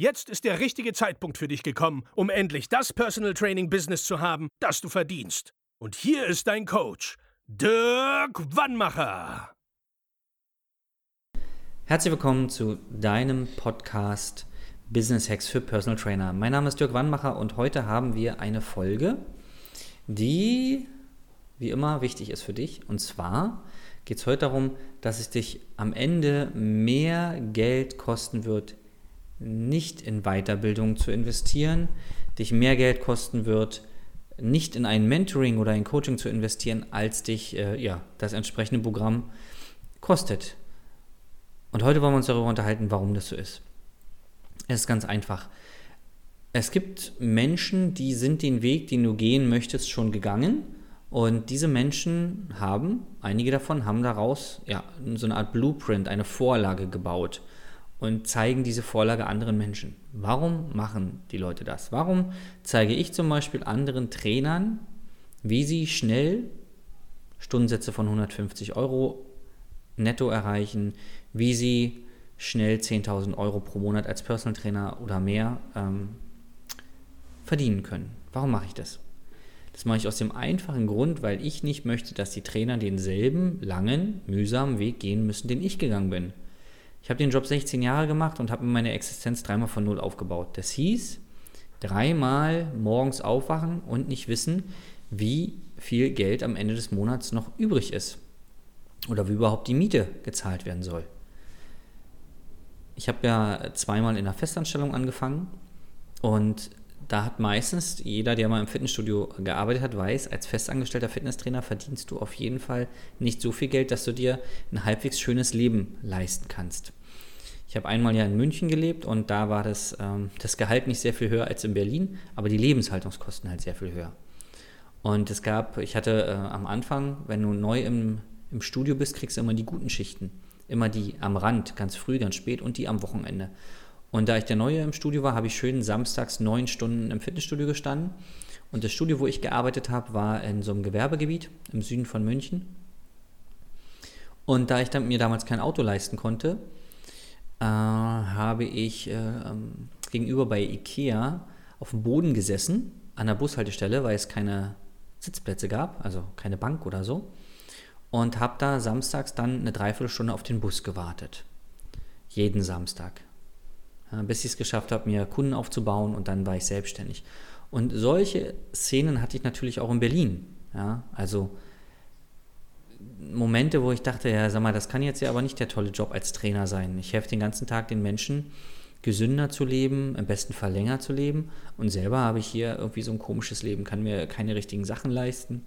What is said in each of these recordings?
Jetzt ist der richtige Zeitpunkt für dich gekommen, um endlich das Personal Training Business zu haben, das du verdienst. Und hier ist dein Coach, Dirk Wannmacher. Herzlich willkommen zu deinem Podcast Business Hacks für Personal Trainer. Mein Name ist Dirk Wannmacher und heute haben wir eine Folge, die wie immer wichtig ist für dich. Und zwar geht es heute darum, dass es dich am Ende mehr Geld kosten wird, nicht in Weiterbildung zu investieren, dich mehr Geld kosten wird, nicht in ein Mentoring oder ein Coaching zu investieren, als dich äh, ja, das entsprechende Programm kostet. Und heute wollen wir uns darüber unterhalten, warum das so ist. Es ist ganz einfach. Es gibt Menschen, die sind den Weg, den du gehen möchtest, schon gegangen. Und diese Menschen haben, einige davon haben daraus ja, so eine Art Blueprint, eine Vorlage gebaut und zeigen diese Vorlage anderen Menschen. Warum machen die Leute das? Warum zeige ich zum Beispiel anderen Trainern, wie sie schnell Stundensätze von 150 Euro netto erreichen, wie sie schnell 10.000 Euro pro Monat als Personal Trainer oder mehr ähm, verdienen können. Warum mache ich das? Das mache ich aus dem einfachen Grund, weil ich nicht möchte, dass die Trainer denselben langen, mühsamen Weg gehen müssen, den ich gegangen bin. Ich habe den Job 16 Jahre gemacht und habe meine Existenz dreimal von Null aufgebaut. Das hieß, dreimal morgens aufwachen und nicht wissen, wie viel Geld am Ende des Monats noch übrig ist oder wie überhaupt die Miete gezahlt werden soll ich habe ja zweimal in der Festanstellung angefangen und da hat meistens jeder, der mal im Fitnessstudio gearbeitet hat, weiß, als festangestellter Fitnesstrainer verdienst du auf jeden Fall nicht so viel Geld, dass du dir ein halbwegs schönes Leben leisten kannst. Ich habe einmal ja in München gelebt und da war das, ähm, das Gehalt nicht sehr viel höher als in Berlin, aber die Lebenshaltungskosten halt sehr viel höher. Und es gab, ich hatte äh, am Anfang, wenn du neu im, im Studio bist, kriegst du immer die guten Schichten. Immer die am Rand, ganz früh, ganz spät und die am Wochenende. Und da ich der Neue im Studio war, habe ich schön samstags neun Stunden im Fitnessstudio gestanden. Und das Studio, wo ich gearbeitet habe, war in so einem Gewerbegebiet im Süden von München. Und da ich mir damals kein Auto leisten konnte, äh, habe ich äh, ähm, gegenüber bei Ikea auf dem Boden gesessen, an der Bushaltestelle, weil es keine Sitzplätze gab, also keine Bank oder so und habe da samstags dann eine Dreiviertelstunde auf den Bus gewartet. Jeden Samstag. Ja, bis ich es geschafft habe, mir Kunden aufzubauen und dann war ich selbstständig. Und solche Szenen hatte ich natürlich auch in Berlin. Ja, also Momente, wo ich dachte, ja, sag mal, das kann jetzt ja aber nicht der tolle Job als Trainer sein. Ich helfe den ganzen Tag den Menschen, gesünder zu leben, im besten Fall länger zu leben. Und selber habe ich hier irgendwie so ein komisches Leben, kann mir keine richtigen Sachen leisten.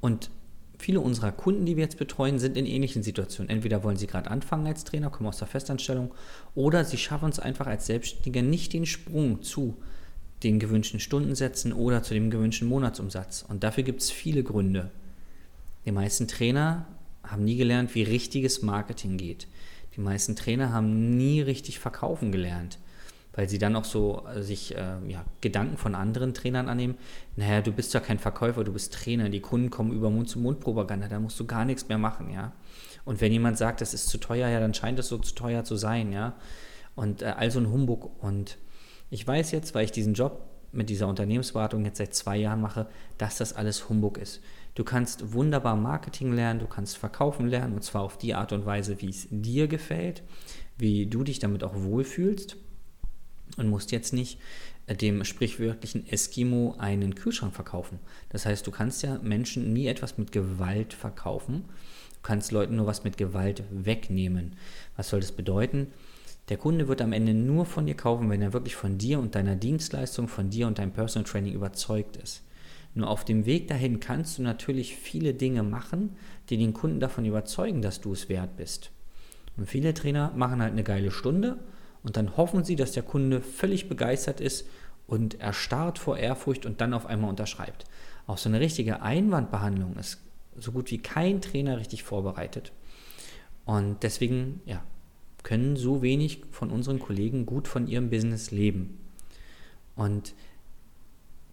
Und viele unserer Kunden, die wir jetzt betreuen, sind in ähnlichen Situationen. Entweder wollen sie gerade anfangen als Trainer, kommen aus der Festanstellung, oder sie schaffen es einfach als Selbstständiger nicht den Sprung zu den gewünschten Stundensätzen oder zu dem gewünschten Monatsumsatz. Und dafür gibt es viele Gründe. Die meisten Trainer haben nie gelernt, wie richtiges Marketing geht. Die meisten Trainer haben nie richtig verkaufen gelernt weil sie dann auch so äh, sich äh, ja, Gedanken von anderen Trainern annehmen. Naja, du bist ja kein Verkäufer, du bist Trainer, die Kunden kommen über Mund-zu-Mund-Propaganda, da musst du gar nichts mehr machen, ja. Und wenn jemand sagt, das ist zu teuer, ja, dann scheint es so zu teuer zu sein, ja. Und äh, also ein Humbug. Und ich weiß jetzt, weil ich diesen Job mit dieser Unternehmensberatung jetzt seit zwei Jahren mache, dass das alles Humbug ist. Du kannst wunderbar Marketing lernen, du kannst verkaufen lernen und zwar auf die Art und Weise, wie es dir gefällt, wie du dich damit auch wohlfühlst und musst jetzt nicht äh, dem sprichwörtlichen Eskimo einen Kühlschrank verkaufen. Das heißt, du kannst ja Menschen nie etwas mit Gewalt verkaufen. Du kannst Leuten nur was mit Gewalt wegnehmen. Was soll das bedeuten? Der Kunde wird am Ende nur von dir kaufen, wenn er wirklich von dir und deiner Dienstleistung, von dir und deinem Personal Training überzeugt ist. Nur auf dem Weg dahin kannst du natürlich viele Dinge machen, die den Kunden davon überzeugen, dass du es wert bist. Und viele Trainer machen halt eine geile Stunde Und dann hoffen sie, dass der Kunde völlig begeistert ist und erstarrt vor Ehrfurcht und dann auf einmal unterschreibt. Auch so eine richtige Einwandbehandlung ist so gut wie kein Trainer richtig vorbereitet. Und deswegen ja, können so wenig von unseren Kollegen gut von ihrem Business leben. Und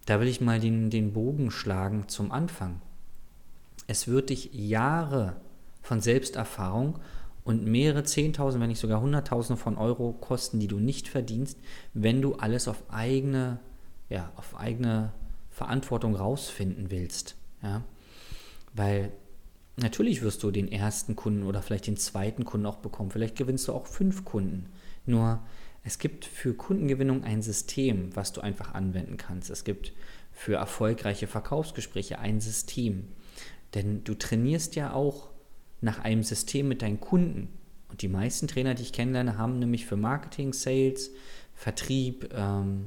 da will ich mal den, den Bogen schlagen zum Anfang. Es wird dich Jahre von Selbsterfahrung und mehrere Zehntausend, wenn nicht sogar Hunderttausende von Euro kosten, die du nicht verdienst, wenn du alles auf eigene, ja, auf eigene Verantwortung rausfinden willst. Ja? Weil natürlich wirst du den ersten Kunden oder vielleicht den zweiten Kunden auch bekommen. Vielleicht gewinnst du auch fünf Kunden. Nur es gibt für Kundengewinnung ein System, was du einfach anwenden kannst. Es gibt für erfolgreiche Verkaufsgespräche ein System. Denn du trainierst ja auch nach einem System mit deinen Kunden. Und die meisten Trainer, die ich kennenlerne, haben nämlich für Marketing, Sales, Vertrieb, ähm,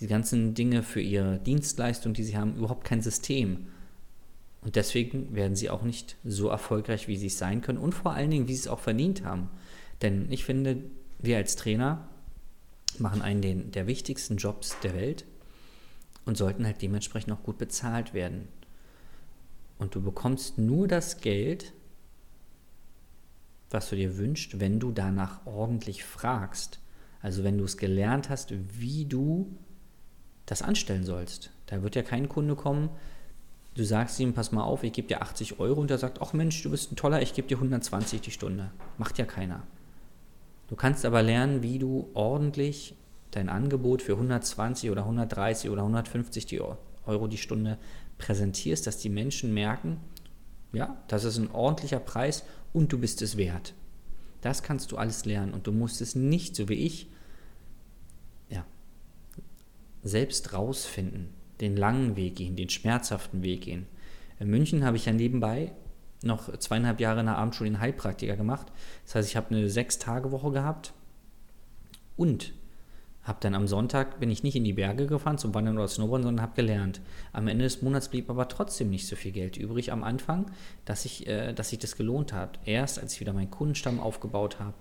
die ganzen Dinge für ihre Dienstleistung, die sie haben, überhaupt kein System. Und deswegen werden sie auch nicht so erfolgreich, wie sie es sein können und vor allen Dingen, wie sie es auch verdient haben. Denn ich finde, wir als Trainer machen einen den, der wichtigsten Jobs der Welt und sollten halt dementsprechend auch gut bezahlt werden. Und du bekommst nur das Geld, was du dir wünschst, wenn du danach ordentlich fragst. Also wenn du es gelernt hast, wie du das anstellen sollst. Da wird ja kein Kunde kommen, du sagst ihm, pass mal auf, ich gebe dir 80 Euro und er sagt, ach Mensch, du bist ein toller, ich gebe dir 120 die Stunde. Macht ja keiner. Du kannst aber lernen, wie du ordentlich dein Angebot für 120 oder 130 oder 150 die Euro die Stunde präsentierst, dass die Menschen merken, ja, das ist ein ordentlicher Preis und du bist es wert. Das kannst du alles lernen und du musst es nicht, so wie ich, ja, selbst rausfinden, den langen Weg gehen, den schmerzhaften Weg gehen. In München habe ich ja nebenbei noch zweieinhalb Jahre in der Abendschule den Heilpraktiker gemacht. Das heißt, ich habe eine Sechs-Tage-Woche gehabt und habe dann am Sonntag, bin ich nicht in die Berge gefahren zum Wandern oder Snowboarden, sondern habe gelernt. Am Ende des Monats blieb aber trotzdem nicht so viel Geld übrig am Anfang, dass ich, äh, dass sich das gelohnt hat. Erst als ich wieder meinen Kundenstamm aufgebaut habe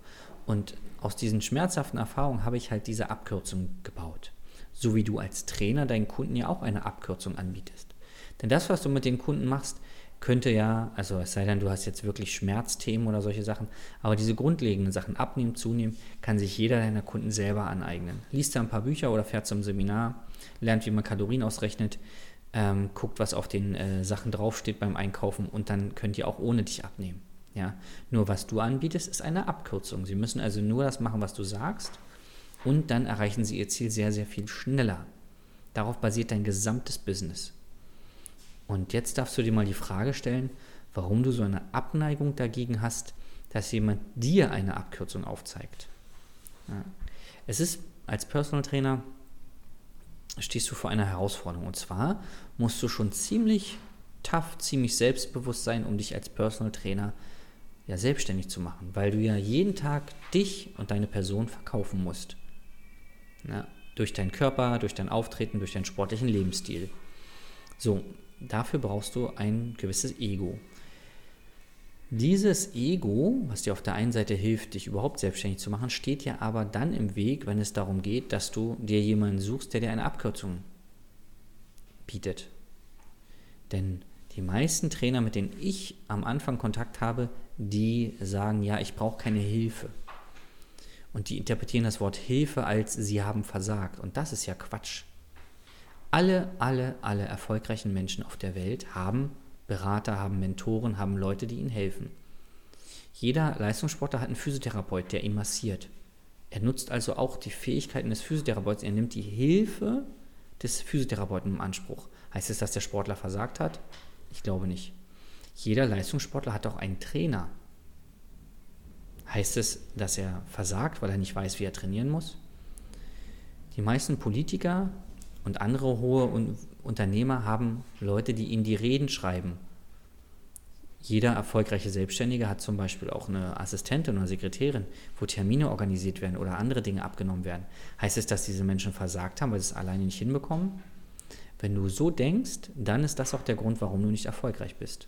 und aus diesen schmerzhaften Erfahrungen habe ich halt diese Abkürzung gebaut. So wie du als Trainer deinen Kunden ja auch eine Abkürzung anbietest. Denn das, was du mit den Kunden machst, könnte ja, also es sei denn, du hast jetzt wirklich Schmerzthemen oder solche Sachen, aber diese grundlegenden Sachen, abnehmen, zunehmen, kann sich jeder deiner Kunden selber aneignen. Liest da ein paar Bücher oder fährt zum Seminar, lernt, wie man Kalorien ausrechnet, ähm, guckt, was auf den äh, Sachen draufsteht beim Einkaufen und dann könnt ihr auch ohne dich abnehmen. Ja? Nur was du anbietest, ist eine Abkürzung. Sie müssen also nur das machen, was du sagst und dann erreichen sie ihr Ziel sehr, sehr viel schneller. Darauf basiert dein gesamtes Business. Und jetzt darfst du dir mal die Frage stellen, warum du so eine Abneigung dagegen hast, dass jemand dir eine Abkürzung aufzeigt. Ja. Es ist als Personal Trainer stehst du vor einer Herausforderung. Und zwar musst du schon ziemlich tough, ziemlich selbstbewusst sein, um dich als Personal Trainer ja selbstständig zu machen, weil du ja jeden Tag dich und deine Person verkaufen musst. Ja, durch deinen Körper, durch dein Auftreten, durch deinen sportlichen Lebensstil. So, dafür brauchst du ein gewisses Ego. Dieses Ego, was dir auf der einen Seite hilft, dich überhaupt selbstständig zu machen, steht ja aber dann im Weg, wenn es darum geht, dass du dir jemanden suchst, der dir eine Abkürzung bietet. Denn die meisten Trainer, mit denen ich am Anfang Kontakt habe, die sagen, ja, ich brauche keine Hilfe. Und die interpretieren das Wort Hilfe als sie haben versagt. Und das ist ja Quatsch. Alle, alle, alle erfolgreichen Menschen auf der Welt haben Berater, haben Mentoren, haben Leute, die ihnen helfen. Jeder Leistungssportler hat einen Physiotherapeut, der ihn massiert. Er nutzt also auch die Fähigkeiten des Physiotherapeuten. Er nimmt die Hilfe des Physiotherapeuten im Anspruch. Heißt es, dass der Sportler versagt hat? Ich glaube nicht. Jeder Leistungssportler hat auch einen Trainer. Heißt es, dass er versagt, weil er nicht weiß, wie er trainieren muss? Die meisten Politiker und andere hohe Unternehmer haben Leute, die ihnen die Reden schreiben. Jeder erfolgreiche Selbstständige hat zum Beispiel auch eine Assistentin oder Sekretärin, wo Termine organisiert werden oder andere Dinge abgenommen werden. Heißt es, dass diese Menschen versagt haben, weil sie es alleine nicht hinbekommen? Wenn du so denkst, dann ist das auch der Grund, warum du nicht erfolgreich bist.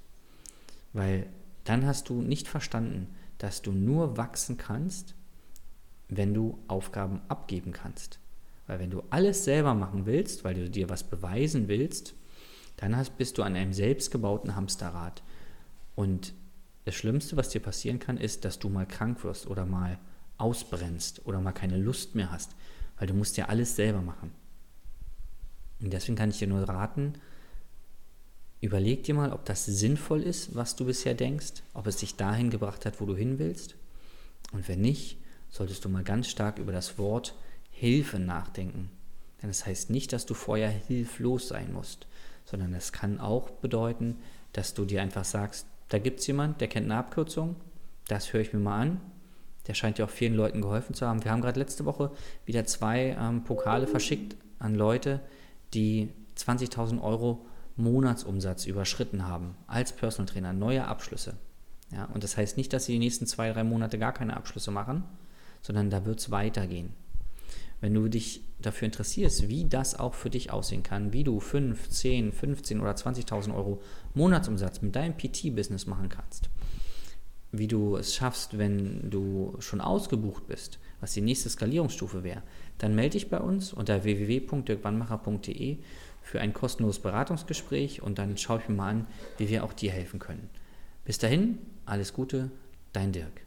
Weil dann hast du nicht verstanden, dass du nur wachsen kannst, wenn du Aufgaben abgeben kannst. Weil wenn du alles selber machen willst, weil du dir was beweisen willst, dann hast, bist du an einem selbstgebauten Hamsterrad. Und das Schlimmste, was dir passieren kann, ist, dass du mal krank wirst oder mal ausbrennst oder mal keine Lust mehr hast, weil du musst ja alles selber machen. Und deswegen kann ich dir nur raten, überleg dir mal, ob das sinnvoll ist, was du bisher denkst, ob es dich dahin gebracht hat, wo du hin willst. Und wenn nicht, solltest du mal ganz stark über das Wort Hilfe nachdenken. Denn das heißt nicht, dass du vorher hilflos sein musst, sondern es kann auch bedeuten, dass du dir einfach sagst, da gibt es jemand, der kennt eine Abkürzung, das höre ich mir mal an. Der scheint ja auch vielen Leuten geholfen zu haben. Wir haben gerade letzte Woche wieder zwei ähm, Pokale verschickt an Leute, die 20.000 Euro Monatsumsatz überschritten haben als Personal Trainer, neue Abschlüsse. Ja, und das heißt nicht, dass sie die nächsten zwei, drei Monate gar keine Abschlüsse machen, sondern da wird es weitergehen. Wenn du dich dafür interessierst, wie das auch für dich aussehen kann, wie du 5, 10, 15 oder 20.000 Euro Monatsumsatz mit deinem PT-Business machen kannst, wie du es schaffst, wenn du schon ausgebucht bist, was die nächste Skalierungsstufe wäre, dann melde dich bei uns unter www.dirkwannmacher.de für ein kostenloses Beratungsgespräch und dann schaue ich mir mal an, wie wir auch dir helfen können. Bis dahin, alles Gute, dein Dirk.